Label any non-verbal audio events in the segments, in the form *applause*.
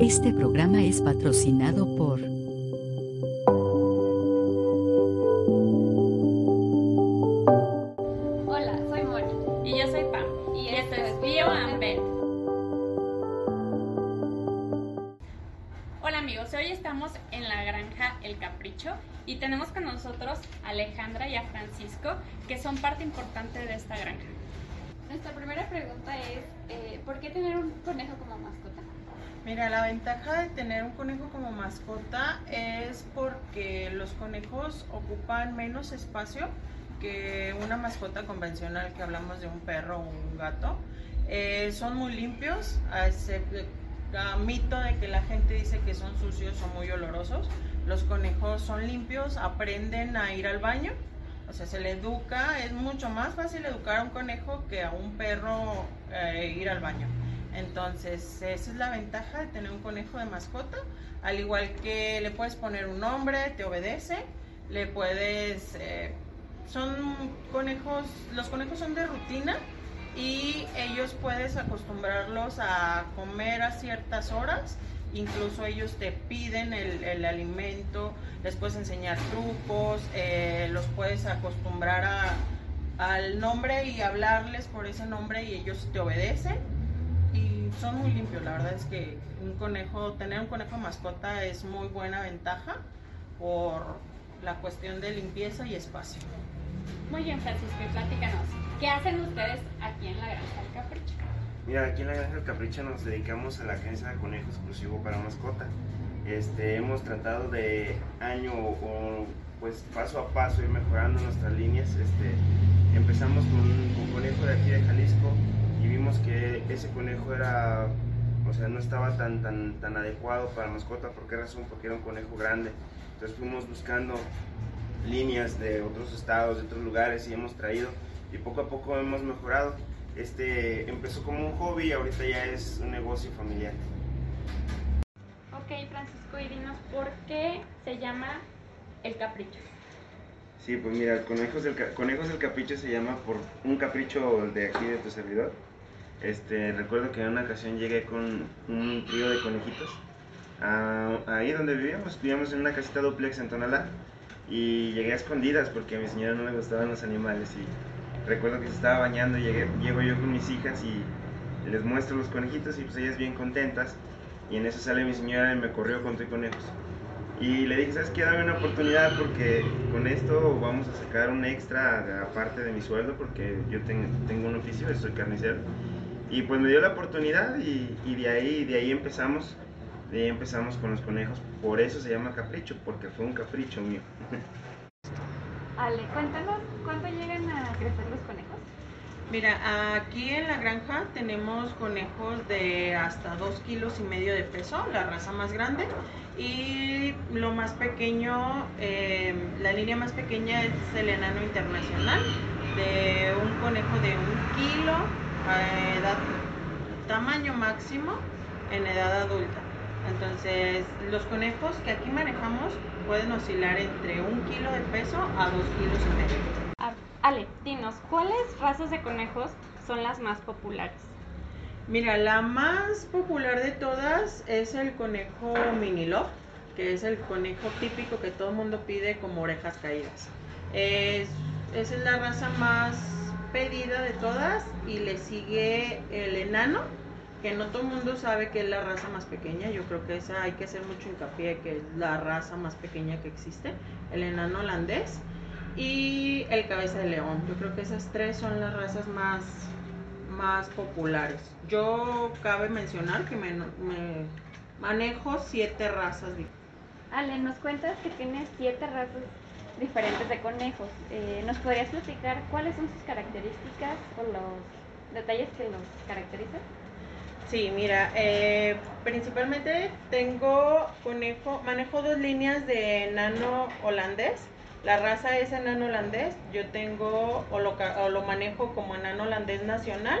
Este programa es patrocinado por Hola, soy Moni. Y yo soy Pam. Y, esto es Bio and. Hola amigos, hoy estamos en la granja El Capricho y tenemos con nosotros a Alejandra y a Francisco, que son parte importante de esta granja. Nuestra primera pregunta es, eh, ¿por qué tener un conejo como mascota? Mira, la ventaja de tener un conejo como mascota es porque los conejos ocupan menos espacio que una mascota convencional que hablamos de un perro o un gato. Eh, son muy limpios, a mito de que la gente dice que son sucios o muy olorosos. Los conejos son limpios, aprenden a ir al baño, o sea, se le educa, es mucho más fácil educar a un conejo que a un perro eh, ir al baño. Entonces, esa es la ventaja de tener un conejo de mascota. Al igual que le puedes poner un nombre, te obedece, le puedes... eh, son conejos, los conejos son de rutina y ellos puedes acostumbrarlos a comer a ciertas horas. Incluso ellos te piden el, alimento, les puedes enseñar trucos, eh, los puedes acostumbrar a- al nombre y hablarles por ese nombre y ellos te obedecen y son muy limpios. La verdad es que un conejo, tener un conejo mascota es muy buena ventaja por la cuestión de limpieza y espacio. Muy bien, Francisco, y platícanos, ¿qué hacen ustedes aquí en la granja El Capricho? Mira, aquí en la Granja del Capricho nos dedicamos a la crianza de conejos exclusivo para mascota. Este, hemos tratado de año o pues paso a paso ir mejorando nuestras líneas. Este, empezamos con un conejo de aquí de Jalisco y vimos que ese conejo era, o sea, no estaba tan, tan, tan adecuado para mascota. ¿Por qué razón? Porque era un conejo grande. Entonces fuimos buscando líneas de otros estados, de otros lugares y hemos traído y poco a poco hemos mejorado. Este empezó como un hobby y ahorita ya es un negocio familiar. Ok, Francisco, y dinos, ¿por qué se llama El Capricho? Sí, pues mira, Conejos del, Conejos del Capricho se llama por un capricho de aquí de tu servidor. Este, recuerdo que en una ocasión llegué con un trío de conejitos a- ahí donde vivíamos, vivíamos en una casita duplex en Tonalá y llegué a escondidas porque a mi señora no le gustaban los animales y recuerdo que se estaba bañando y llegué, llego yo con mis hijas y les muestro los conejitos y pues ellas bien contentas y en eso sale mi señora y me corrió con tres conejos. Y le dije, ¿sabes qué? Dame una oportunidad porque con esto vamos a sacar un extra aparte de mi sueldo porque yo ten- tengo un oficio, soy carnicero. Y pues me dio la oportunidad y, y de, ahí, de ahí empezamos. De ahí empezamos con los conejos. Por eso se llama capricho, porque fue un capricho mío. *laughs* Ale, cuéntanos, ¿cuánto llegan a crecer los conejos? Mira, aquí en la granja tenemos conejos de hasta 2 kilos y medio de peso, la raza más grande. Y lo más pequeño, eh, la línea más pequeña es el enano internacional, de un conejo de un kilo a edad, tamaño máximo en edad adulta. Entonces, los conejos que aquí manejamos pueden oscilar entre un kilo de peso a dos kilos y medio. Ale, dinos, ¿cuáles razas de conejos son las más populares? Mira, la más popular de todas es el conejo mini love, que es el conejo típico que todo el mundo pide como orejas caídas. Es, esa es la raza más pedida de todas y le sigue el enano, que no todo el mundo sabe que es la raza más pequeña. Yo creo que esa hay que hacer mucho hincapié que es la raza más pequeña que existe, el enano holandés y el cabeza de león. Yo creo que esas tres son las razas más más populares. Yo cabe mencionar que me, me manejo siete razas. Ale, nos cuentas que tienes siete razas diferentes de conejos. Eh, ¿Nos podrías platicar cuáles son sus características o los detalles que los caracterizan? Sí, mira, eh, principalmente tengo conejo, manejo dos líneas de enano holandés. La raza es enano holandés. Yo tengo o lo, o lo manejo como enano holandés nacional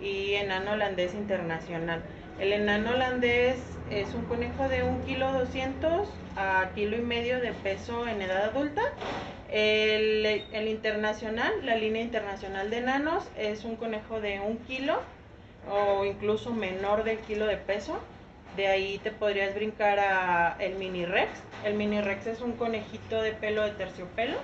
y enano holandés internacional. El enano holandés es un conejo de un kilo 200 a kilo y medio de peso en edad adulta. El, internacional, la línea internacional de enanos, es un conejo de un kilo o incluso menor del kilo de peso De ahí te podrías brincar a el mini rex. El mini rex es un conejito de pelo de terciopelo.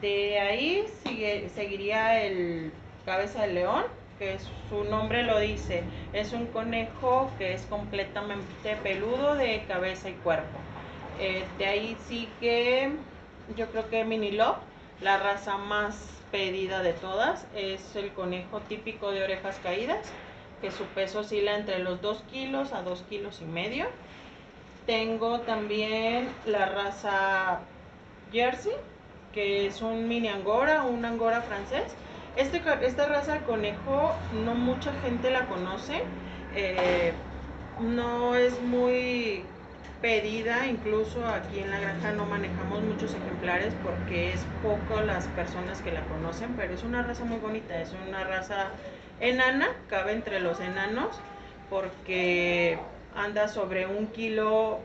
De ahí sigue, seguiría el cabeza de león, que su nombre lo dice. Es un conejo que es completamente peludo de cabeza y cuerpo. Eh, de ahí sigue, yo creo que Mini Love, la raza más pedida de todas. Es el conejo típico de orejas caídas, que su peso oscila entre los 2 kilos a 2 kilos y medio. Tengo también la raza Jersey, que es un mini angora, un angora francés. Este, esta raza de conejo no mucha gente la conoce. Eh, no es muy pedida, incluso aquí en la granja no manejamos muchos ejemplares porque es poco las personas que la conocen, pero es una raza muy bonita, es una raza enana, cabe entre los enanos porque anda sobre un kilo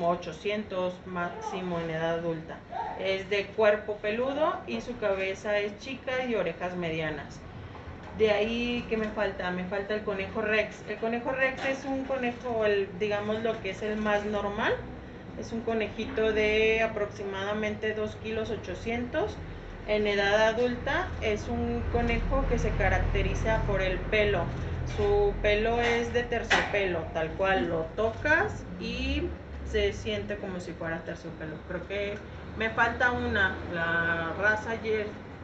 800 mm, máximo en edad adulta. Es de cuerpo peludo y su cabeza es chica y orejas medianas. De ahí, ¿qué me falta? Me falta el conejo rex. El conejo rex es un conejo, digamos lo que es el más normal. Es un conejito de aproximadamente 2 kilos 800. En edad adulta es un conejo que se caracteriza por el pelo. Su pelo es de terciopelo, tal cual lo tocas y se siente como si fuera terciopelo. Creo que me falta una, la raza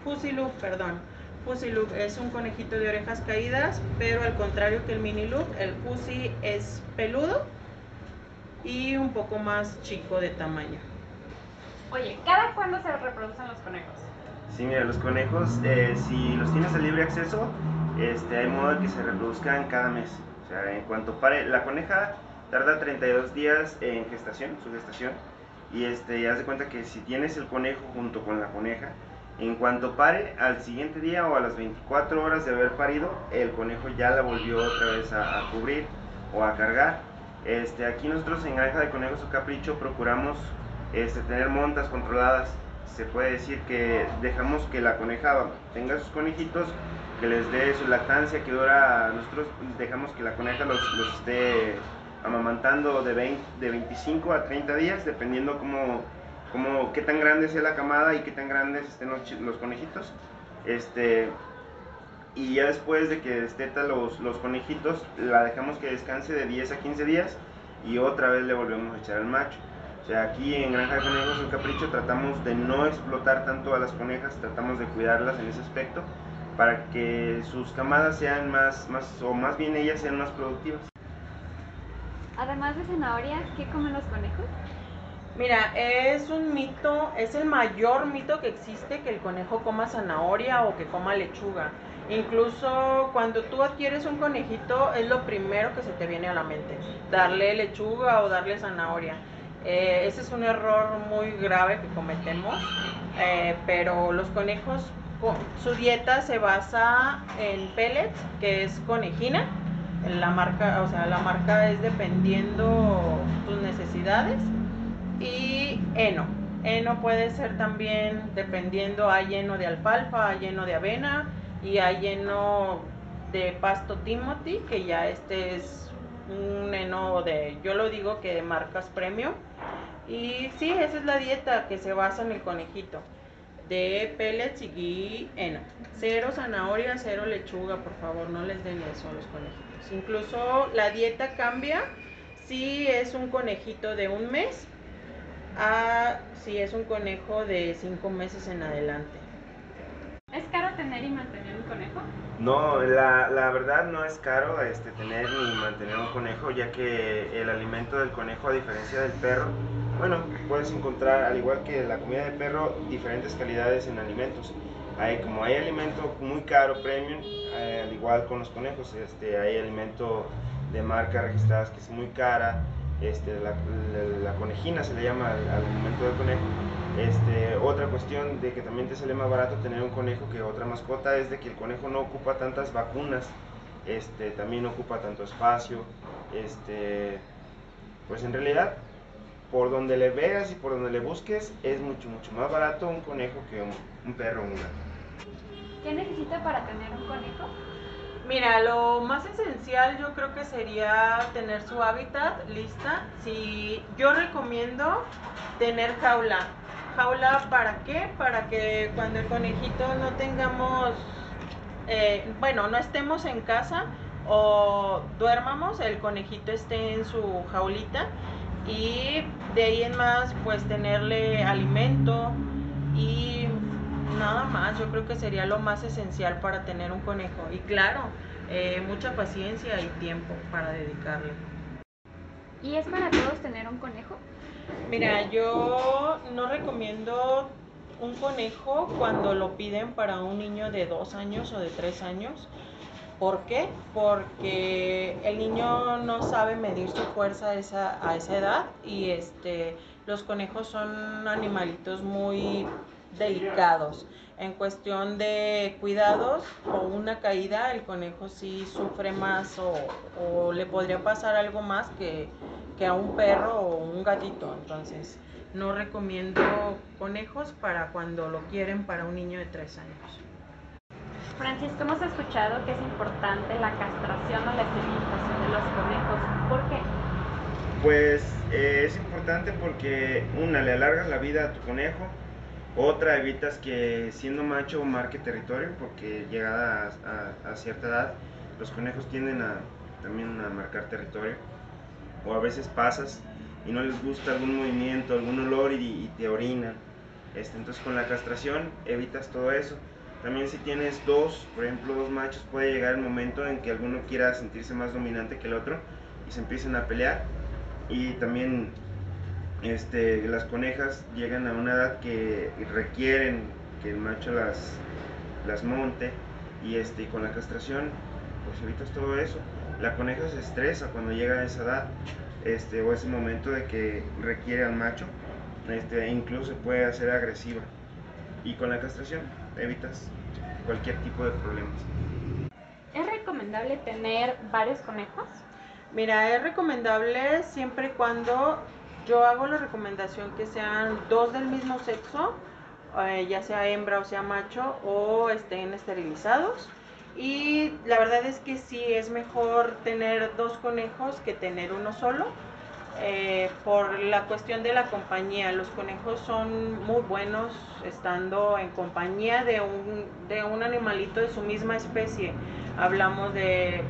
Fusilu, perdón Look es un conejito de orejas caídas, pero al contrario que el Mini Look, el Pussy es peludo y un poco más chico de tamaño. Oye, ¿cada cuándo se reproducen los conejos? Sí, mira, los conejos, eh, si los tienes a libre acceso, este, hay modo de que se reproduzcan cada mes. O sea, en cuanto pare, la coneja tarda 32 días en gestación, su gestación, y este, ya se cuenta que si tienes el conejo junto con la coneja, en cuanto pare, al siguiente día o a las 24 horas de haber parido, el conejo ya la volvió otra vez a, cubrir o a cargar. Este, aquí nosotros en Granja de Conejos o Capricho procuramos este, tener montas controladas. Se puede decir que dejamos que la coneja tenga sus conejitos, que les dé su lactancia que dura, nosotros dejamos que la coneja los, esté amamantando de, 20, de 25 a 30 días, dependiendo cómo como qué tan grande sea la camada y qué tan grandes estén los, conejitos. Este, y ya después de que desteta los, los conejitos, la dejamos que descanse de 10 a 15 días y otra vez le volvemos a echar al macho. O sea, aquí en Granja de Conejos en Capricho tratamos de no explotar tanto a las conejas, tratamos de cuidarlas en ese aspecto para que sus camadas sean más, más o más bien ellas sean más productivas. Además de zanahoria, ¿qué comen los conejos? Mira, es un mito, es el mayor mito que existe que el conejo coma zanahoria o que coma lechuga. Incluso cuando tú adquieres un conejito es lo primero que se te viene a la mente, darle lechuga o darle zanahoria. Eh, ese es un error muy grave que cometemos, eh, pero los conejos, su dieta se basa en pellets, que es conejina. La marca, o sea, la marca es dependiendo tus necesidades y heno. Heno puede ser también, dependiendo, hay heno de alfalfa, hay heno de avena y hay heno de pasto Timothy, que ya este es un heno de, yo lo digo que de marcas premium. Y sí, esa es la dieta que se basa en el conejito, de pellets y heno. Cero zanahoria, cero lechuga, por favor, no les den eso a los conejitos. Incluso la dieta cambia si es un conejito de un mes a si es un conejo de cinco meses en adelante. ¿Es caro tener y mantener un conejo? No, la, la, verdad no es caro este, tener ni mantener un conejo, ya que el alimento del conejo, a diferencia del perro, bueno, puedes encontrar, al igual que la comida de perro, diferentes calidades en alimentos. Hay, como hay alimento muy caro, premium, eh, al igual con los conejos, este, hay alimento de marca registradas que es muy cara, este, la, conejina se le llama al, alimento del conejo. Este, otra cuestión de que también te sale más barato tener un conejo que otra mascota es de que el conejo no ocupa tantas vacunas, este, también ocupa tanto espacio, este, pues en realidad por donde le veas y por donde le busques es mucho mucho más barato un conejo que un, perro o un. ¿Qué necesita para tener un conejo? Mira, lo más esencial yo creo que sería tener su hábitat lista. Si yo recomiendo tener jaula. Jaula para qué? Para que cuando el conejito no tengamos, eh, bueno, no estemos en casa o duermamos, el conejito esté en su jaulita y de ahí en más pues tenerle alimento y nada más, yo creo que sería lo más esencial para tener un conejo. Y claro, eh, mucha paciencia y tiempo para dedicarle. ¿Y es para todos tener un conejo? Mira, yo no recomiendo un conejo cuando lo piden para un niño de dos años o de tres años. ¿Por qué? Porque el niño no sabe medir su fuerza a esa, a esa edad y este, los conejos son animalitos muy delicados. En cuestión de cuidados o una caída, el conejo sí sufre más o, le podría pasar algo más que, a un perro o un gatito. Entonces, no recomiendo conejos para cuando lo quieren para un niño de tres años. Francisco, hemos escuchado que es importante la castración o la esterilización de los conejos. ¿Por qué? Pues eh, es importante porque una, le alargas la vida a tu conejo, otra, evitas que siendo macho marque territorio, porque llegada a, cierta edad, los conejos tienden a también a marcar territorio. O a veces pasas y no les gusta algún movimiento, algún olor y, te orinan. Este, entonces con la castración evitas todo eso. También si tienes dos, por ejemplo dos machos, puede llegar el momento en que alguno quiera sentirse más dominante que el otro y se empiecen a pelear. Y también este, las conejas llegan a una edad que requieren que el macho las, las monte y, este, con la castración pues evitas todo eso. La coneja se estresa cuando llega a esa edad este, o ese momento de que requiere al macho, este, incluso puede hacer agresiva. Y con la castración evitas cualquier tipo de problemas. ¿Es recomendable tener varios conejos? Mira, es recomendable siempre y cuando yo hago la recomendación que sean dos del mismo sexo, eh, ya sea hembra o sea macho, o estén esterilizados. Y la verdad es que sí es mejor tener dos conejos que tener uno solo. Eh, por la cuestión de la compañía, los conejos son muy buenos estando en compañía de un, de un animalito de su misma especie. Hablamos de,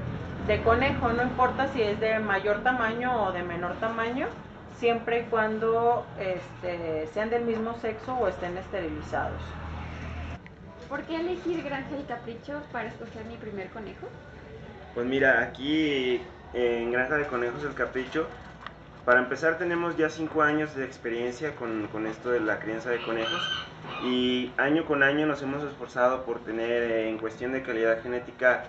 de conejo, no importa si es de mayor tamaño o de menor tamaño, siempre y cuando este, sean del mismo sexo o estén esterilizados. ¿Por qué elegir Granja y Capricho para escoger mi primer conejo? Pues mira, aquí en Granja de Conejos El Capricho, para empezar tenemos ya 5 años de experiencia con, con, esto de la crianza de conejos y año con año nos hemos esforzado por tener eh, en cuestión de calidad genética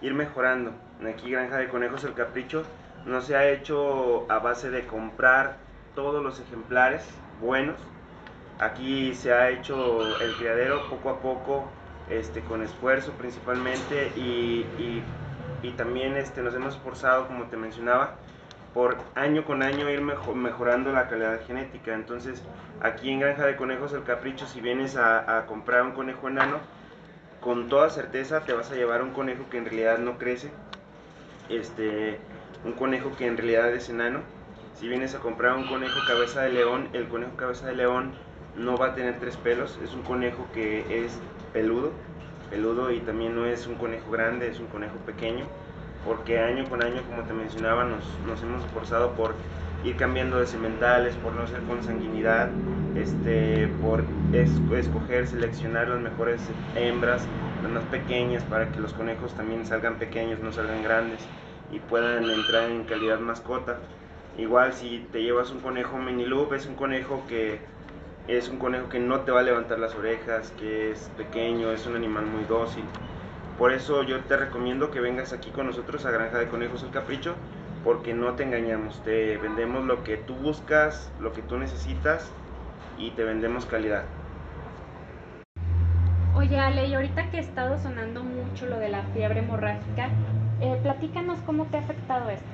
ir mejorando. Aquí Granja de Conejos El Capricho no se ha hecho a base de comprar todos los ejemplares buenos. Aquí se ha hecho el criadero poco a poco, este, con esfuerzo principalmente y, también este, nos hemos esforzado, como te mencionaba, por año con año ir mejorando la calidad genética. Entonces, aquí en Granja de Conejos El Capricho, si vienes a, a comprar un conejo enano, con toda certeza te vas a llevar un conejo que en realidad no crece. Este, un conejo que en realidad es enano. Si vienes a comprar un conejo cabeza de león, el conejo cabeza de león no va a tener tres pelos, es un conejo que es peludo, peludo y también no es un conejo grande, es un conejo pequeño, porque año con año, como te mencionaba, nos, hemos esforzado por ir cambiando de sementales, por no ser con sanguinidad, este, por escoger, seleccionar las mejores hembras, las más pequeñas, para que los conejos también salgan pequeños, no salgan grandes y puedan entrar en calidad mascota. Igual si te llevas un conejo mini loop, es un conejo que es un conejo que no te va a levantar las orejas, que es pequeño, es un animal muy dócil. Por eso yo te recomiendo que vengas aquí con nosotros a Granja de Conejos El Capricho, porque no te engañamos, te vendemos lo que tú buscas, lo que tú necesitas y te vendemos calidad. Oye Ale, y ahorita que ha estado sonando mucho lo de la fiebre hemorrágica, eh, platícanos cómo te ha afectado esto.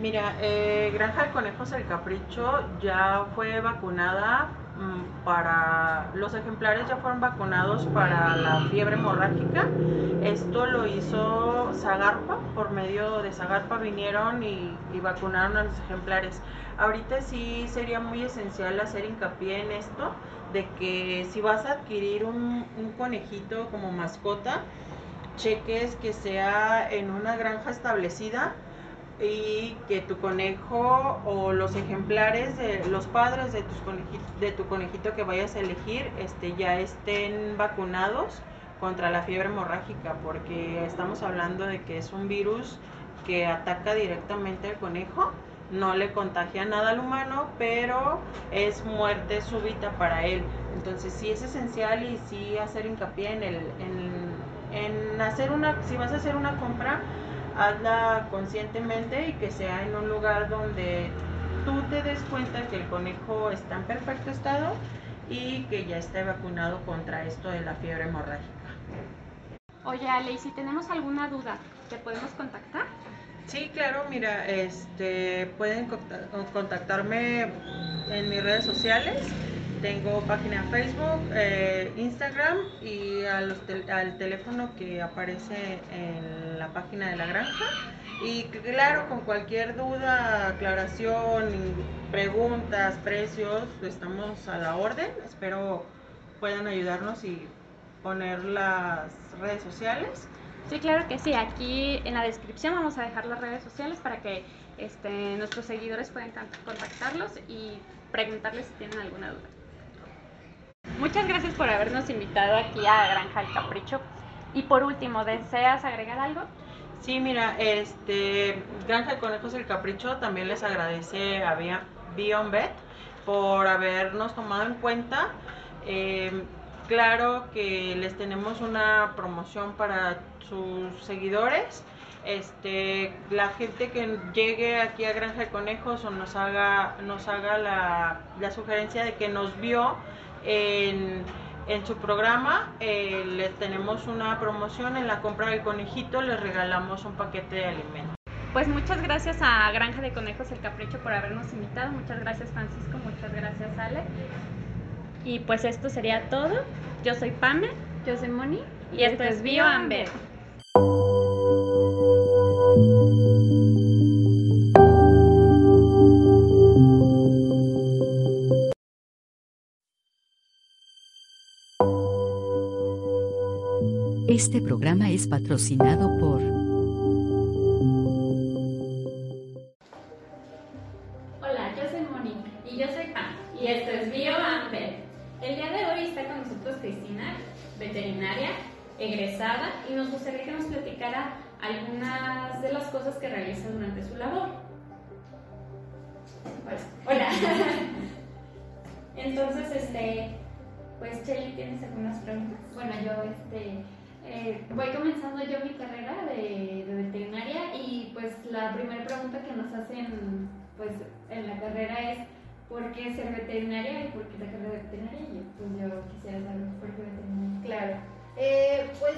Mira, eh, Granja de Conejos El Capricho ya fue vacunada mm, para los ejemplares ya fueron vacunados para la fiebre hemorrágica. Esto lo hizo Zagarpa, por medio de Zagarpa vinieron y, vacunaron a los ejemplares. Ahorita sí sería muy esencial hacer hincapié en esto, de que si vas a adquirir un conejito como mascota, cheques que sea en una granja establecida y que tu conejo o los ejemplares de los padres de tus conejitos, de tu conejito que vayas a elegir este ya estén vacunados contra la fiebre hemorrágica porque estamos hablando de que es un virus que ataca directamente al conejo no le contagia nada al humano, pero es muerte súbita para él. Entonces sí es esencial y sí hacer hincapié en el, en hacer una, si vas a hacer una compra, hazla conscientemente y que sea en un lugar donde tú te des cuenta que el conejo está en perfecto estado y que ya esté vacunado contra esto de la fiebre hemorrágica. Oye, Ale, y si tenemos alguna duda, ¿te podemos contactar? Sí, claro, mira, este, pueden contactarme en mis redes sociales. Tengo página Facebook, eh, Instagram y al, al teléfono que aparece en la página de la granja. Y claro, con cualquier duda, aclaración, preguntas, precios, estamos a la orden. Espero puedan ayudarnos y poner las redes sociales. Sí, claro que sí. Aquí en la descripción vamos a dejar las redes sociales para que este, nuestros seguidores puedan contactarlos y preguntarles si tienen alguna duda. Muchas gracias por habernos invitado aquí a Granja El Capricho. Y por último, ¿deseas agregar algo? Sí, mira, este Granja de Conejos El Capricho también les agradece a Beyond por habernos tomado en cuenta. Eh, claro que les tenemos una promoción para sus seguidores. Este, la gente que llegue aquí a Granja de Conejos o nos haga, nos haga la, la sugerencia de que nos vio en, en su programa, eh, les tenemos una promoción en la compra del conejito, les regalamos un paquete de alimentos. Pues muchas gracias a Granja de Conejos El Capricho por habernos invitado, muchas gracias Francisco, muchas gracias Ale. Y pues esto sería todo. Yo soy Pame, yo soy Moni y, esto es Bio Este programa es patrocinado por Hola, yo soy Moni y yo soy Pam y esto es Bio Amber. El día de hoy está con nosotros Cristina, veterinaria, egresada y nos gustaría que nos platicara algunas de las cosas que realiza durante su labor. Hola. *laughs* Entonces, este, pues Chelly, ¿tienes algunas preguntas? Bueno, yo este eh, voy comenzando yo mi carrera de, veterinaria y pues la primera pregunta que nos hacen pues en la carrera es ¿por qué ser veterinaria y por qué la carrera de veterinaria? Y pues yo quisiera saber por qué veterinaria. Claro, eh, pues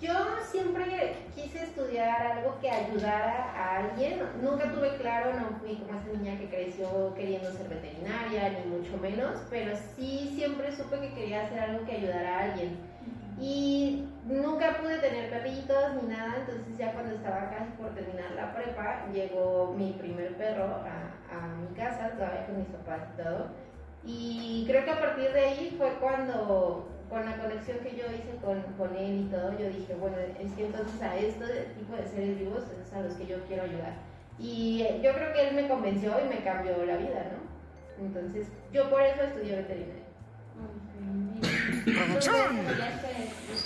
yo siempre quise estudiar algo que ayudara a alguien. Nunca tuve claro, no fui como esa niña que creció queriendo ser veterinaria, ni mucho menos, pero sí siempre supe que quería hacer algo que ayudara a alguien. Y nunca pude tener perritos ni nada, entonces ya cuando estaba casi por terminar la prepa, llegó mi primer perro a, a mi casa, todavía con mis papás y todo. Y creo que a partir de ahí fue cuando, con la conexión que yo hice con, con él y todo, yo dije, bueno, es que entonces a este tipo de seres vivos es a los que yo quiero ayudar. Y yo creo que él me convenció y me cambió la vida, ¿no? Entonces, yo por eso estudié veterinaria. ¡Producción!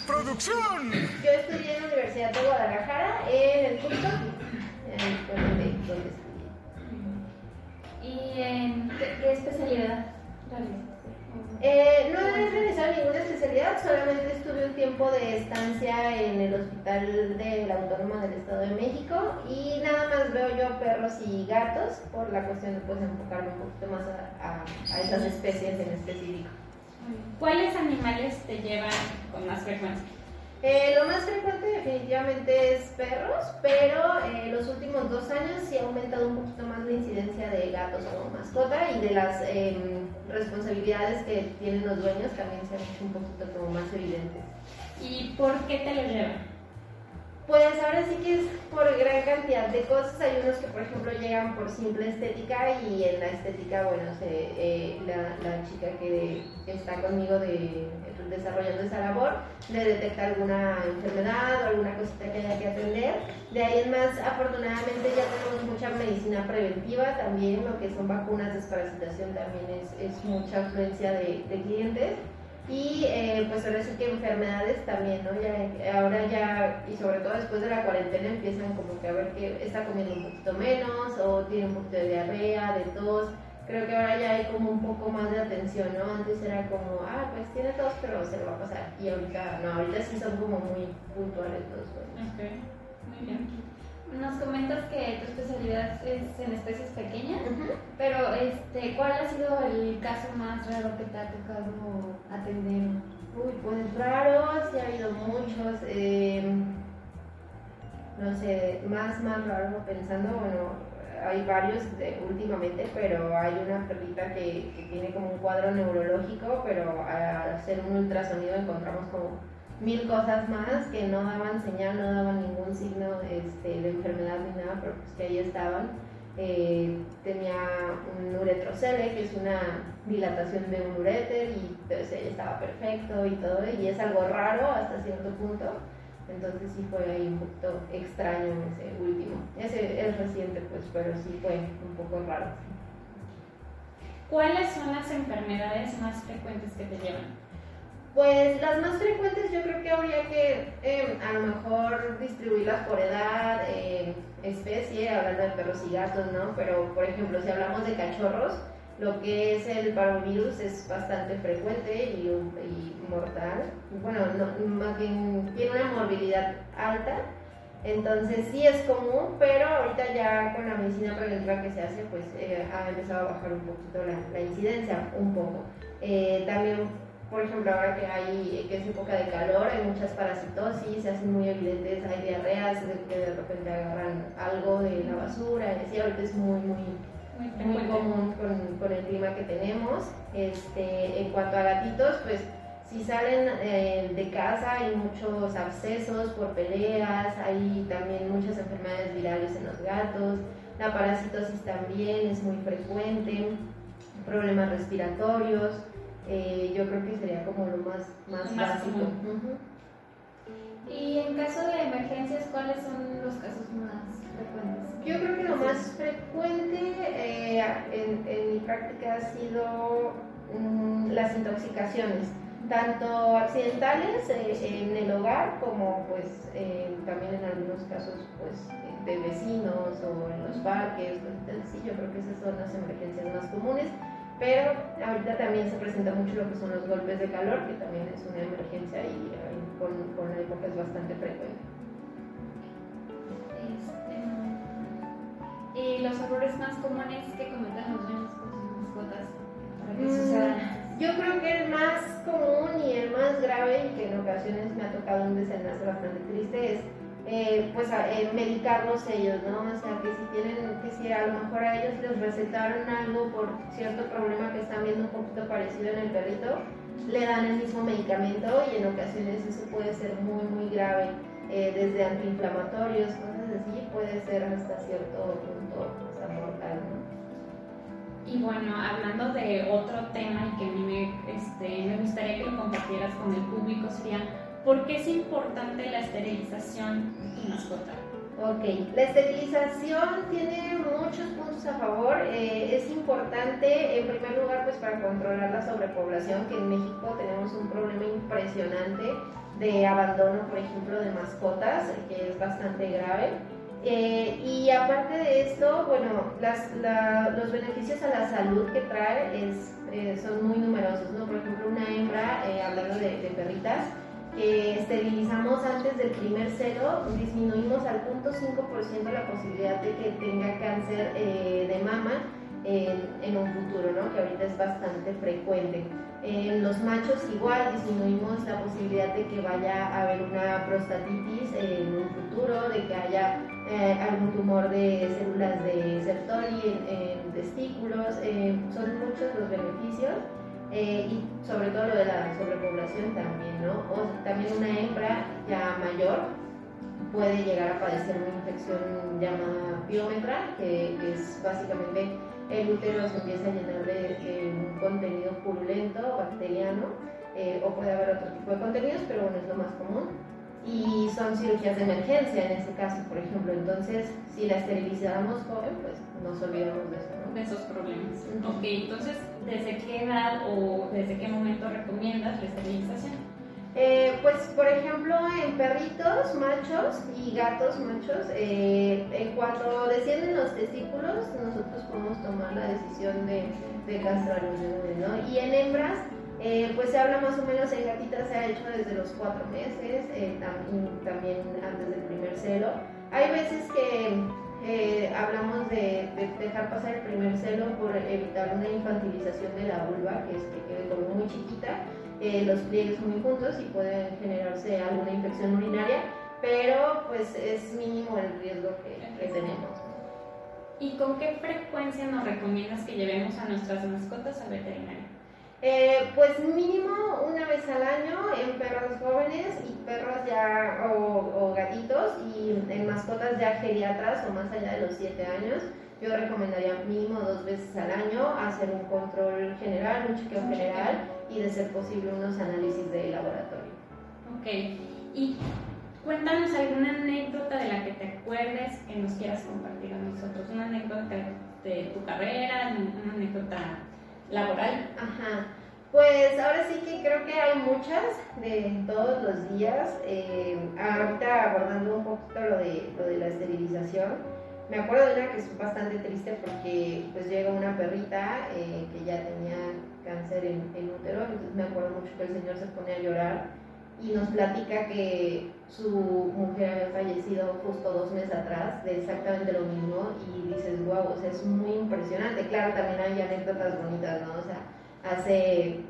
¡Producción! Yo estudié en la Universidad de Guadalajara, en el curso, donde, donde estudié. ¿Y en qué, especialidad eh, no he realizado ninguna especialidad, solamente estuve un tiempo de estancia en el hospital de la Autónoma del Estado de México y nada más veo yo perros y gatos por la cuestión de pues, enfocarme un poquito más a, a esas especies en específico. ¿Cuáles animales te llevan con más frecuencia? Eh, lo más frecuente definitivamente es perros, pero eh, los últimos dos años sí ha aumentado un poquito más la incidencia de gatos como mascota y de las em, responsabilidades que tienen los dueños también se han hecho un poquito como más evidentes. ¿Y por qué te los llevan? Pues ahora sí que es por gran cantidad de cosas. Hay unos que, por ejemplo, llegan por simple estética y en la estética, bueno, se, eh, la, la, chica que está conmigo de, desarrollando esa labor le detecta alguna enfermedad o alguna cosita que haya que atender. De ahí en más, afortunadamente ya tenemos mucha medicina preventiva también, lo que son vacunas, desparasitación también es, es mucha influencia de, de clientes. Y eh, pues ahora sí que enfermedades también, ¿no? Ya, ahora ya, y sobre todo después de la cuarentena, empiezan como que a ver que está comiendo un poquito menos o tiene un poquito de diarrea, de tos. Creo que ahora ya hay como un poco más de atención, ¿no? Antes era como, ah, pues tiene tos, pero se lo va a pasar. Y ahorita, no, ahorita sí son como muy puntuales los dueños. Ok, muy bien. Nos comentas que tu especialidad es en especies pequeñas, pero este, ¿cuál ha sido el caso más raro que te ha tocado atender? Uy, pues raros, sí ha habido muchos. Eh, no sé, más, más raro pensando, bueno, hay varios últimamente, pero hay una perrita que, que tiene como un cuadro neurológico, pero al hacer un ultrasonido encontramos como mil cosas más que no daban señal, no daban ningún signo este, de enfermedad ni nada, pero pues que ahí estaban. Eh, tenía un uretrocele, que es una dilatación de un uréter, y pues estaba perfecto y todo, y es algo raro hasta cierto punto. Entonces sí fue ahí un poquito extraño ese último. Ese es reciente, pues, pero sí fue un poco raro. ¿Cuáles son las enfermedades más frecuentes que te llevan? Pues las más frecuentes yo creo que habría que em, a lo mejor distribuirlas por edad, em, especie, hablando de perros y gatos, ¿no? Pero por ejemplo, si hablamos de cachorros, lo que es el parvovirus es bastante frecuente y, mortal. Bueno, bien tiene una morbilidad alta, entonces sí es común, pero ahorita ya con la medicina preventiva que se hace, pues eh, ha empezado a bajar un poquito la, incidencia, un poco. Eh, también por ejemplo, ahora que hay que es época de calor, hay muchas parasitosis, se hacen muy evidentes, hay diarreas que de repente agarran algo de la basura, y así ahorita es muy, muy, muy, común con, con, el clima que tenemos. Este, en cuanto a gatitos, pues si salen eh, de casa hay muchos abscesos por peleas, hay también muchas enfermedades virales en los gatos, la parasitosis también es muy frecuente, problemas respiratorios. Eh, yo creo que sería como lo más, más, básico. Y en caso de emergencias, ¿cuáles son los casos más frecuentes? Yo creo que lo más frecuente eh, en, mi práctica ha sido mm, las intoxicaciones, tanto accidentales eh, en el hogar como pues también en algunos casos pues de vecinos o en los parques. sí, yo creo que esas son las emergencias más comunes. Pero ahorita también se presenta mucho lo que son los golpes de calor, que también es una emergencia y con, con, la época es bastante frecuente. Este, y los errores más comunes que cometen los niños con sus mascotas para que mm, sucedan. Yo creo que el más común y el más grave, y que en ocasiones me ha tocado un desenlace bastante triste, es eh, pues eh, medicarlos ellos, ¿no? O sea, que si tienen, que si a lo mejor a ellos les recetaron algo por cierto problema que están viendo un poquito parecido en el perrito, le dan el mismo medicamento y en ocasiones eso puede ser muy, muy grave, eh, desde antiinflamatorios, cosas así, puede ser hasta cierto punto hasta mortal, ¿no? Y bueno, hablando de otro tema y que a mí me, este, me gustaría que lo compartieras con el público, sería ¿Por qué es importante la esterilización de tu mascota? Ok, la esterilización tiene muchos puntos a favor. Eh, es importante, en primer lugar, pues para controlar la sobrepoblación, que en México tenemos un problema impresionante de abandono, por ejemplo, de mascotas, que es bastante grave. Eh, y aparte de esto, bueno, las, los beneficios a la salud que trae es, eh, son muy numerosos, ¿no? Por ejemplo, una hembra, hablando de, de perritas, esterilizamos antes del primer cero, disminuimos al 0.5% la posibilidad de que tenga cáncer eh, de mama en, un futuro, ¿no? que ahorita es bastante frecuente. En los machos igual disminuimos la posibilidad de que vaya a haber una prostatitis en un futuro, de que haya eh, algún tumor de células de Sertoli en, testículos. Eh, son muchos los beneficios. Eh, y sobre todo lo de la sobrepoblación también, ¿no? O también una hembra ya mayor puede llegar a padecer una infección llamada piómetra, que es básicamente el útero se empieza a llenar de, un contenido purulento, bacteriano, eh, o puede haber otro tipo de contenidos, pero bueno, es lo más común. Y son cirugías de emergencia en ese caso, por ejemplo. Entonces, si la esterilizamos joven, pues nos olvidamos de eso. ¿no? De esos problemas. Ok, entonces, ¿desde qué edad o desde qué momento recomiendas la esterilización? Eh, pues, por ejemplo, en perritos machos y gatos machos, eh, en cuanto descienden los testículos, nosotros podemos tomar la decisión de, de castrarlos, ¿no? Y en hembras, eh, pues se habla más o menos en gatitas, se ha hecho desde los cuatro meses, también antes del primer celo. Hay veces que hablamos de, de, dejar pasar el primer celo por evitar una infantilización de la vulva, que es que quede como muy chiquita eh, los pliegues muy juntos y puede generarse alguna infección urinaria, pero pues es mínimo el riesgo que, tenemos. ¿Y con qué frecuencia nos recomiendas que llevemos a nuestras mascotas al veterinario? Eh, pues mínimo una vez al año en perros jóvenes y perros ya o, gatitos y en mascotas ya geriatras o más allá de los 7 años. Yo recomendaría mínimo dos veces al año hacer un control general, un chequeo general y de ser posible unos análisis de laboratorio. Ok, y cuéntanos alguna anécdota de la que te acuerdes que nos quieras compartir a nosotros, una anécdota de tu carrera, una anécdota laboral. Ajá. Pues ahora sí que creo que hay muchas de todos los días. Eh, ahorita abordando un poquito lo de, lo de la esterilización me acuerdo de una que es bastante triste porque pues llega una perrita eh, que ya tenía cáncer en, en, útero, entonces me acuerdo mucho que el señor se pone a llorar y nos platica que su mujer había fallecido justo dos meses atrás de exactamente lo mismo y dices, wow, o sea, es muy impresionante. Claro, también hay anécdotas bonitas, ¿no? O sea, hace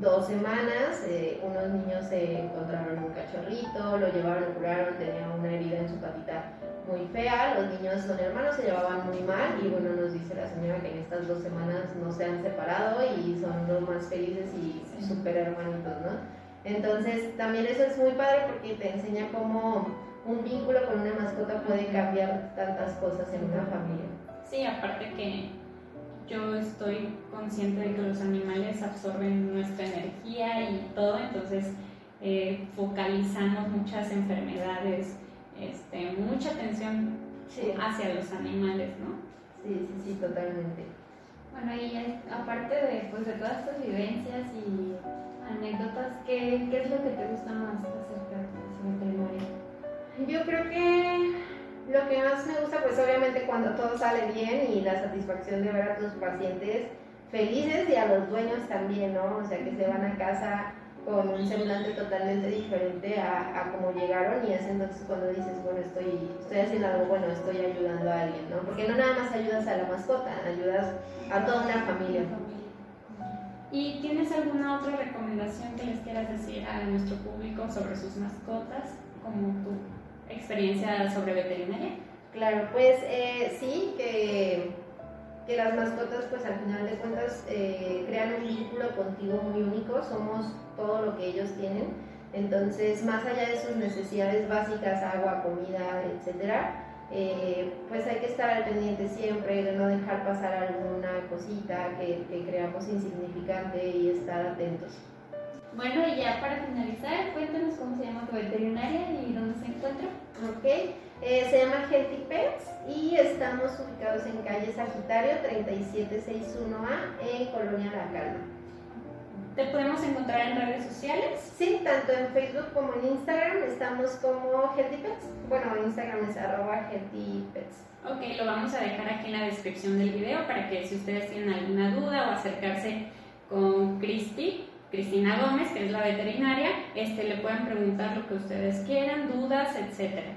dos semanas eh, unos niños se encontraron un cachorrito, lo llevaron, lo curaron, tenía una herida en su patita muy fea, los niños son hermanos, se llevaban muy mal y bueno, nos dice la señora que en estas dos semanas no se han separado y son los más felices y súper hermanitos, ¿no? Entonces también eso es muy padre porque te enseña cómo un vínculo con una mascota puede cambiar tantas cosas en una familia. Sí, aparte que yo estoy consciente de que los animales absorben nuestra energía y todo, entonces eh, focalizamos muchas enfermedades este, mucha atención hacia los animales, ¿no? Sí, sí, sí, totalmente. Bueno, y aparte de, pues, de todas estas vivencias y anécdotas, ¿qué, ¿qué, es lo que te gusta más acerca de veterinaria? Yo creo que lo que más me gusta, pues obviamente cuando todo sale bien y la satisfacción de ver a tus pacientes felices y a los dueños también, ¿no? O sea, que se van a casa con un semblante totalmente diferente a, a cómo llegaron y es entonces cuando dices, bueno, estoy, estoy haciendo algo bueno, estoy ayudando a alguien, ¿no? Porque no nada más ayudas a la mascota, ayudas a toda una familia. ¿Y tienes alguna otra recomendación que les quieras decir a nuestro público sobre sus mascotas, como tu experiencia sobre veterinaria? Claro, pues eh, sí, que que las mascotas pues al final de cuentas eh, crean un vínculo contigo muy único, somos todo lo que ellos tienen, entonces más allá de sus necesidades básicas, agua, comida, etcétera, eh, pues hay que estar al pendiente siempre de no dejar pasar alguna cosita que, que creamos insignificante y estar atentos. Bueno, y ya para finalizar, cuéntanos cómo se llama tu veterinaria y dónde se encuentra. Ok, eh, se llama Healthy Pets y estamos ubicados en calle Sagitario 3761A en Colonia La Calma. ¿Te podemos encontrar en redes sociales? Sí, tanto en Facebook como en Instagram estamos como Healthy Pets. Bueno, Instagram es arroba Healthy Pets. Ok, lo vamos a dejar aquí en la descripción del video para que si ustedes tienen alguna duda o acercarse con Cristi, Cristina Gómez, que es la veterinaria, este, le pueden preguntar lo que ustedes quieran, dudas, etcétera.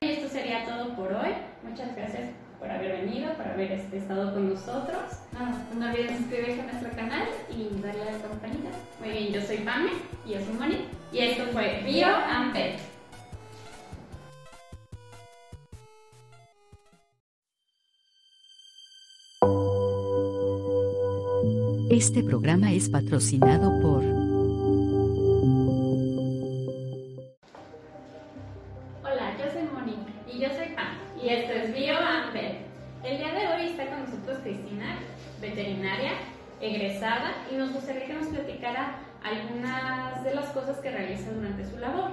Y esto sería todo por hoy. Muchas gracias por haber venido, por haber este, estado con nosotros. No, no olviden suscribirse a nuestro canal y darle a la campanita. Muy bien, yo soy Pame y yo soy Moni. Y esto fue Bio and Pet. Este programa es patrocinado por algunas de las cosas que realiza durante su labor.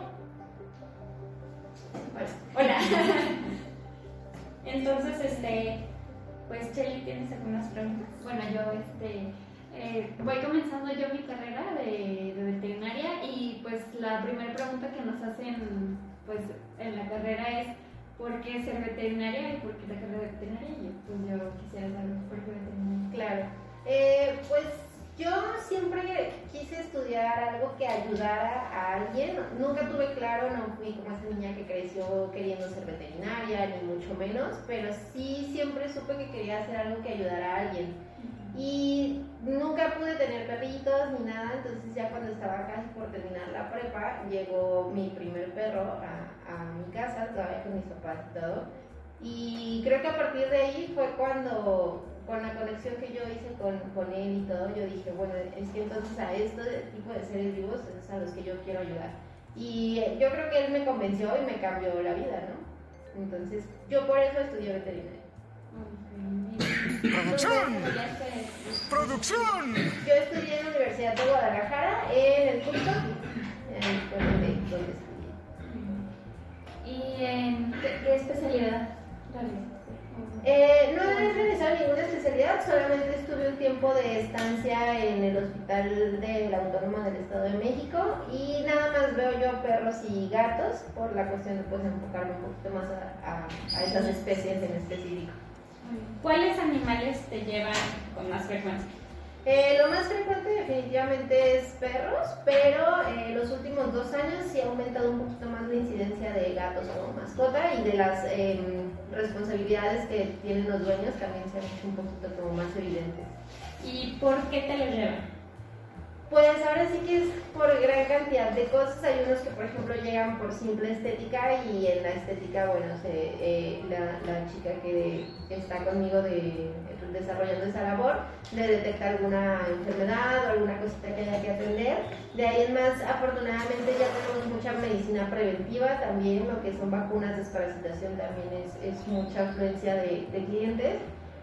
Pues, hola. *laughs* Entonces, este, pues Chelly, ¿tienes algunas preguntas? Bueno, yo este, eh, voy comenzando yo mi carrera de, de veterinaria y pues la primera pregunta que nos hacen pues en la carrera es ¿por qué ser veterinaria y por qué la carrera de veterinaria? Y pues yo quisiera saber por qué veterinaria. Claro. Eh, pues yo siempre quise estudiar algo que ayudara a alguien. Nunca tuve claro, no fui como esa niña que creció queriendo ser veterinaria, ni mucho menos, pero sí siempre supe que quería hacer algo que ayudara a alguien. Y nunca pude tener perritos ni nada, entonces ya cuando estaba casi por terminar la prepa, llegó mi primer perro a, a mi casa, todavía con mis papás y todo. Y creo que a partir de ahí fue cuando, con la conexión que yo hice con, con él y todo, yo dije, bueno, es que entonces a este tipo de seres vivos es a los que yo quiero ayudar. Y yo creo que él me convenció y me cambió la vida, ¿no? Entonces, yo por eso estudié veterinaria. ¡Producción! ¡Producción! Yo estudié en la Universidad de Guadalajara, en el curso, donde, donde estudié. ¿Y en qué, qué especialidad realizas? Eh, no he realizado ninguna especialidad, solamente estuve un tiempo de estancia en el Hospital de la Autónoma del Estado de México y nada más veo yo perros y gatos por la cuestión de pues, enfocarme un poquito más a, a- a esas especies en específico. ¿Cuáles animales te llevan con más frecuencia? Eh, lo más frecuente definitivamente es perros, pero eh, los últimos dos años sí ha aumentado un poquito más la incidencia de gatos como mascota y de las em, responsabilidades que tienen los dueños también se han hecho un poquito como más evidentes. ¿Y por qué te los llevan? Pues ahora sí que es por gran cantidad de cosas. Hay unos que, por ejemplo, llegan por simple estética y en la estética, bueno, se, eh, la, la chica que está conmigo de, desarrollando esa labor le detecta alguna enfermedad o alguna cosita que haya que atender. De ahí en más, afortunadamente ya tenemos mucha medicina preventiva también, lo que son vacunas, desparasitación también es, es mucha afluencia de, de clientes.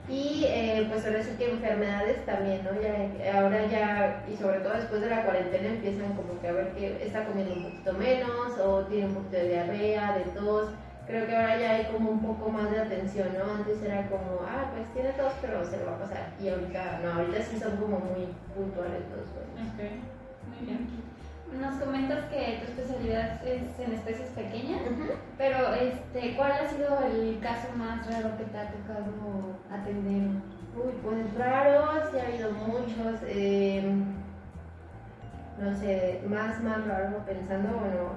Y eh, pues ahora sí que enfermedades también, ¿no? Ya, ahora ya, y sobre todo después de la cuarentena, empiezan como que a ver que está comiendo un poquito menos o tiene un poquito de diarrea, de tos. Creo que ahora ya hay como un poco más de atención, ¿no? Antes era como, ah, pues tiene tos, pero se lo va a pasar. Y ahorita, no, ahorita sí son como muy puntuales los dueños. Ok, muy bien. Nos comentas que tu especialidad es en especies pequeñas, pero este, ¿cuál ha sido el caso más raro que te ha tocado atender? Uy, pues raros, sí ha habido muchos. eh, no sé, más, más raro pensando, bueno,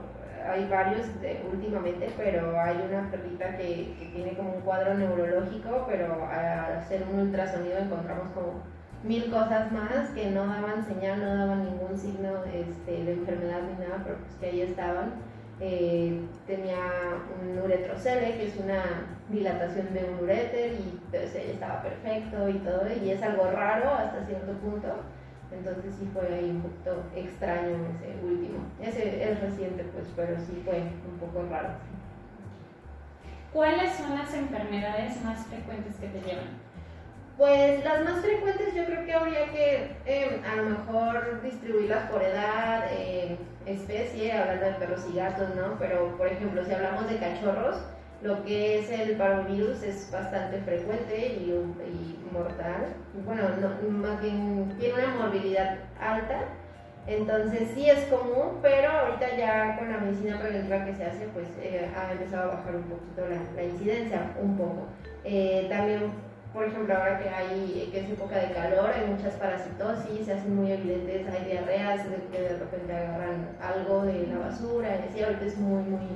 hay varios de- últimamente, pero hay una perrita que, que tiene como un cuadro neurológico, pero al hacer un ultrasonido encontramos como mil cosas más que no daban señal, no daban ningún signo este, de enfermedad ni nada, pero pues que ahí estaban. Eh, tenía un uretrocele, que es una dilatación de un uréter, y pues él estaba perfecto y todo, y es algo raro hasta cierto punto. Entonces sí fue ahí un poquito extraño ese último. Ese es reciente, pues, pero sí fue un poco raro. ¿Cuáles son las enfermedades más frecuentes que te llevan? Pues las más frecuentes yo creo que habría que eh, a lo mejor distribuirlas por edad, eh, especie, hablando de perros y gatos, ¿no? Pero por ejemplo, si hablamos de cachorros, lo que es el parvovirus es bastante frecuente y, y mortal. Bueno, no, más bien tiene una morbilidad alta. Entonces sí es común, pero ahorita ya con la medicina preventiva que se hace, pues eh, ha empezado a bajar un poquito la, la incidencia, un poco. Eh, también por ejemplo, ahora que hay, que es época de calor, hay muchas parasitosis, se hacen muy evidentes, hay diarreas de que de repente agarran algo de la basura, y así ahorita es muy, muy,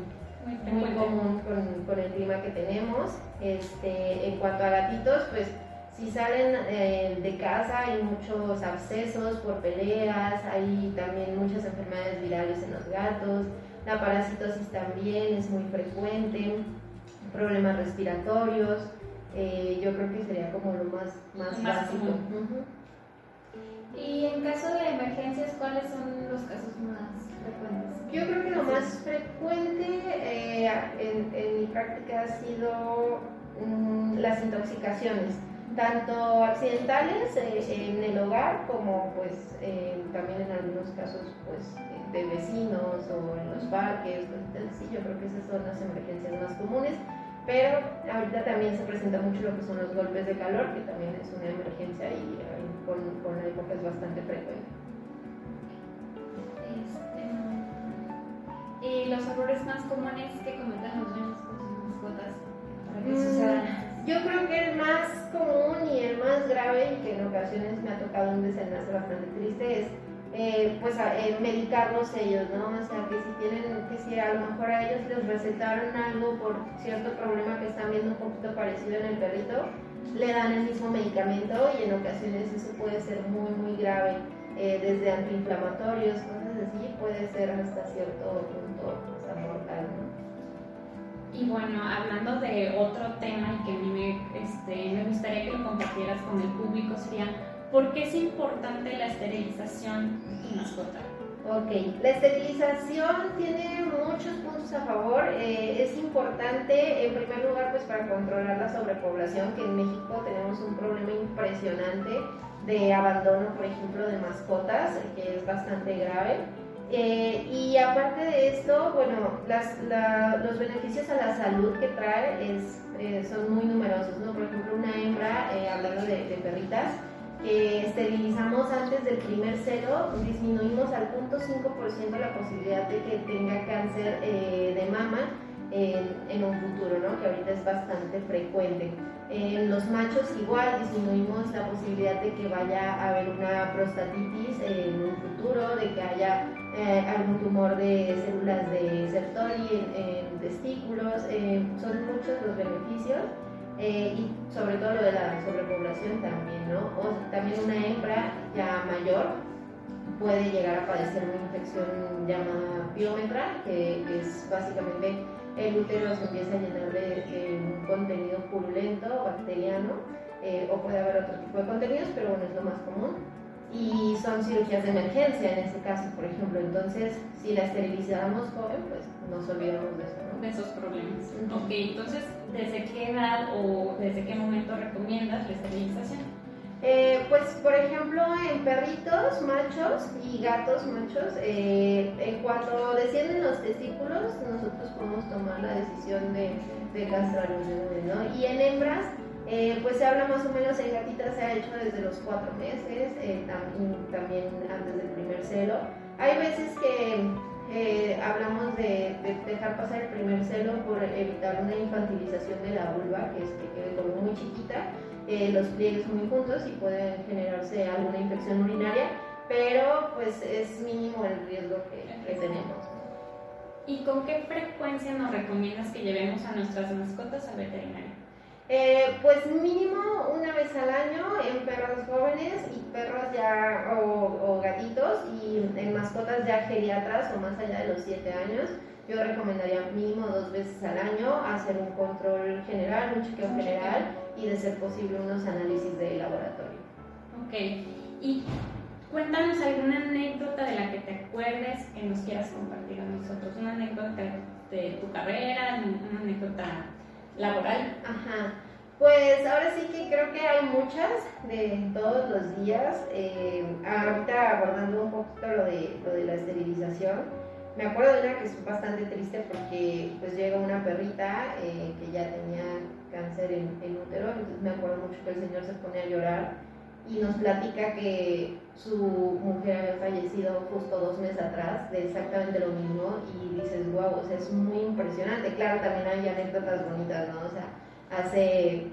muy común con, el clima que tenemos. Este, en cuanto a gatitos, pues si salen eh, de casa hay muchos abscesos por peleas, hay también muchas enfermedades virales en los gatos, la parasitosis también es muy frecuente, problemas respiratorios, eh, yo creo que sería como lo más, más, básico. Y en caso de emergencias, ¿cuáles son los casos más frecuentes? Yo creo que lo más frecuente eh, en, en, mi práctica ha sido mm, las intoxicaciones, tanto accidentales eh, en el hogar como pues también en algunos casos pues de vecinos o en los parques, sí, yo creo que esas son las emergencias más comunes. Pero ahorita también se presenta mucho lo que son los golpes de calor, que también es una emergencia y con, con la época es bastante frecuente. Este, y los errores más comunes que cometen los niños con sus mascotas para que mm, Yo creo que el más común y el más grave, y que en ocasiones me ha tocado un desenlace bastante triste, es eh, pues eh, medicarlos ellos, ¿no? O sea, que si tienen, que si a lo mejor a ellos les recetaron algo por cierto problema que están viendo un poquito parecido en el perrito, le dan el mismo medicamento y en ocasiones eso puede ser muy, muy grave, eh, desde antiinflamatorios, cosas así, puede ser hasta cierto punto mortal, ¿no? Y bueno, hablando de otro tema y que a mí me, este, me gustaría que lo compartieras con el público, sería ¿Por qué es importante la esterilización en mascota? Ok, la esterilización tiene muchos puntos a favor. Eh, es importante, en primer lugar, pues para controlar la sobrepoblación, que en México tenemos un problema impresionante de abandono, por ejemplo, de mascotas, que es bastante grave. Eh, y aparte de esto, bueno, los beneficios a la salud que trae es, eh, son muy numerosos, ¿no? Por ejemplo, una hembra, hablando de, de perritas, esterilizamos antes del primer cero, disminuimos al 0.5% la posibilidad de que tenga cáncer eh, de mama en, un futuro, ¿no? que ahorita es bastante frecuente. En los machos igual disminuimos la posibilidad de que vaya a haber una prostatitis en un futuro, de que haya eh, algún tumor de células de Sertoli en, testículos, eh, son muchos los beneficios. Eh, y sobre todo lo de la sobrepoblación también, ¿no? O también una hembra ya mayor puede llegar a padecer una infección llamada biometra, que, es básicamente el útero se empieza a llenar de, un contenido purulento, bacteriano, eh, o puede haber otro tipo de contenidos, pero bueno, es lo más común. Y son cirugías de emergencia en ese caso, por ejemplo. Entonces, si la esterilizamos joven, pues nos olvidamos de eso, ¿no? De esos problemas. Ok, entonces ¿desde qué edad o desde qué momento recomiendas la esterilización? Eh, pues, por ejemplo, en perritos machos y gatos machos, eh, en cuanto descienden los testículos, nosotros podemos tomar la decisión de, de castrarlos, ¿no? Y en hembras, eh, pues se habla más o menos, en gatitas se ha hecho desde los cuatro meses, también antes del primer celo. Hay veces que eh, hablamos de, dejar pasar el primer celo por evitar una infantilización de la vulva, que es que quede como muy chiquita, eh, los pliegues muy juntos y pueden generarse alguna infección urinaria, pero pues es mínimo el riesgo que, que tenemos. ¿Y con qué frecuencia nos recomiendas que llevemos a nuestras mascotas al veterinario? Eh, pues mínimo una vez al año en perros jóvenes y perros ya o, gatitos y en mascotas ya geriatras o más allá de los 7 años. Yo recomendaría mínimo dos veces al año hacer un control general, un chequeo general y de ser posible unos análisis de laboratorio. Ok, y cuéntanos alguna anécdota de la que te acuerdes que nos quieras compartir a nosotros, una anécdota de tu carrera, una anécdota laboral. Ajá. Pues ahora sí que creo que hay muchas de todos los días. Eh, ahorita abordando un poquito lo de, lo de la esterilización. Me acuerdo de una que es bastante triste porque pues llega una perrita eh, que ya tenía cáncer en, en, útero, entonces me acuerdo mucho que el señor se pone a llorar y nos platica que su mujer había fallecido justo dos meses atrás de exactamente lo mismo y dices, wow, o sea, es muy impresionante. Claro, también hay anécdotas bonitas, ¿no? O sea, hace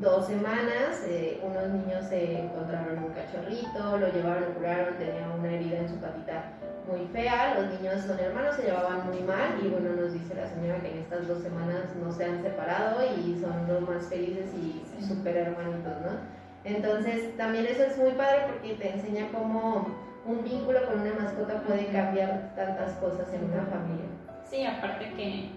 dos semanas, eh, unos niños se encontraron un cachorrito, lo llevaron, lo curaron, tenía una herida en su patita muy fea, los niños son hermanos, se llevaban muy mal y bueno, nos dice la señora que en estas dos semanas no se han separado y son los más felices y súper hermanitos, ¿no? Entonces también eso es muy padre porque te enseña cómo un vínculo con una mascota puede cambiar tantas cosas en una familia. Sí, aparte que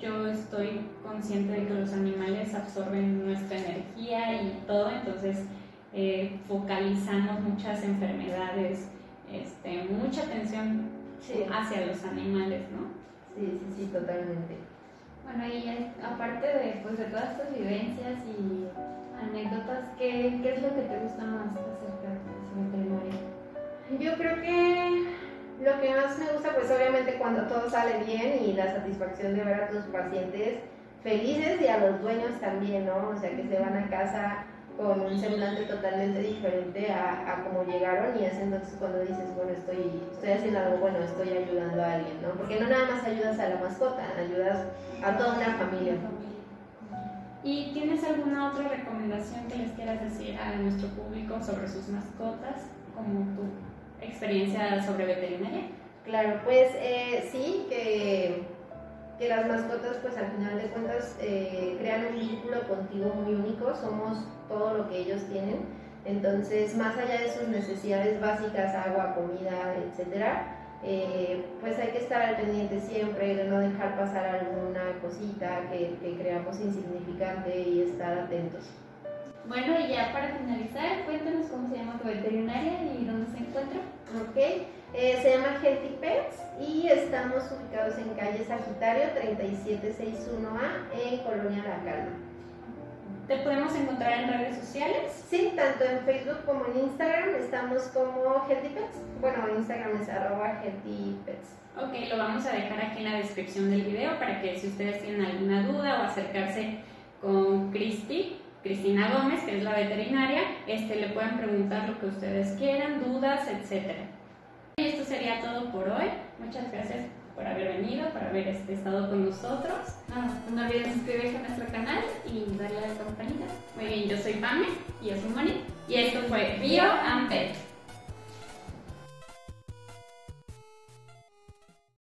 yo estoy consciente de que los animales absorben nuestra energía y todo, entonces eh, focalizamos muchas enfermedades, este, mucha atención hacia los animales, ¿no? Sí, sí, sí, totalmente. Bueno, y aparte de, pues, de todas estas vivencias y anécdotas, ¿qué, ¿qué, es lo que te gusta más acerca de veterinaria? Yo creo que lo que más me gusta, pues obviamente cuando todo sale bien y la satisfacción de ver a tus pacientes felices y a los dueños también, ¿no? O sea, que se van a casa con un semblante totalmente diferente a, a como llegaron y es entonces cuando dices, bueno, estoy, estoy haciendo algo bueno, estoy ayudando a alguien, ¿no? Porque no nada más ayudas a la mascota, ayudas a toda una familia. ¿Y tienes alguna otra recomendación que les quieras decir a nuestro público sobre sus mascotas, como tu experiencia sobre veterinaria? Claro, pues eh, sí, que las mascotas pues al final de cuentas eh, crean un vínculo contigo muy único, somos todo lo que ellos tienen, entonces más allá de sus necesidades básicas, agua, comida, etcétera, eh, pues hay que estar al pendiente siempre de no dejar pasar alguna cosita que, que creamos insignificante y estar atentos. Bueno, y ya para finalizar, cuéntanos cómo se llama tu veterinaria y dónde se encuentra. Ok, eh, se llama Healthy Pets y estamos ubicados en calle Sagitario 3761A en Colonia La Calma. ¿Te podemos encontrar en redes sociales? Sí, tanto en Facebook como en Instagram estamos como Healthy Pets. Bueno, Instagram es arroba Healthy Pets. Ok, lo vamos a dejar aquí en la descripción del video para que si ustedes tienen alguna duda o acercarse con Cristi, Cristina Gómez, que es la veterinaria, este, le pueden preguntar lo que ustedes quieran, dudas, etc. Y esto sería todo por hoy. Muchas gracias por haber venido, por haber estado con nosotros. no olviden suscribirse a nuestro canal y darle a la campanita. Muy bien, yo soy Pame y yo soy Moni. Y esto fue Bio and Pet.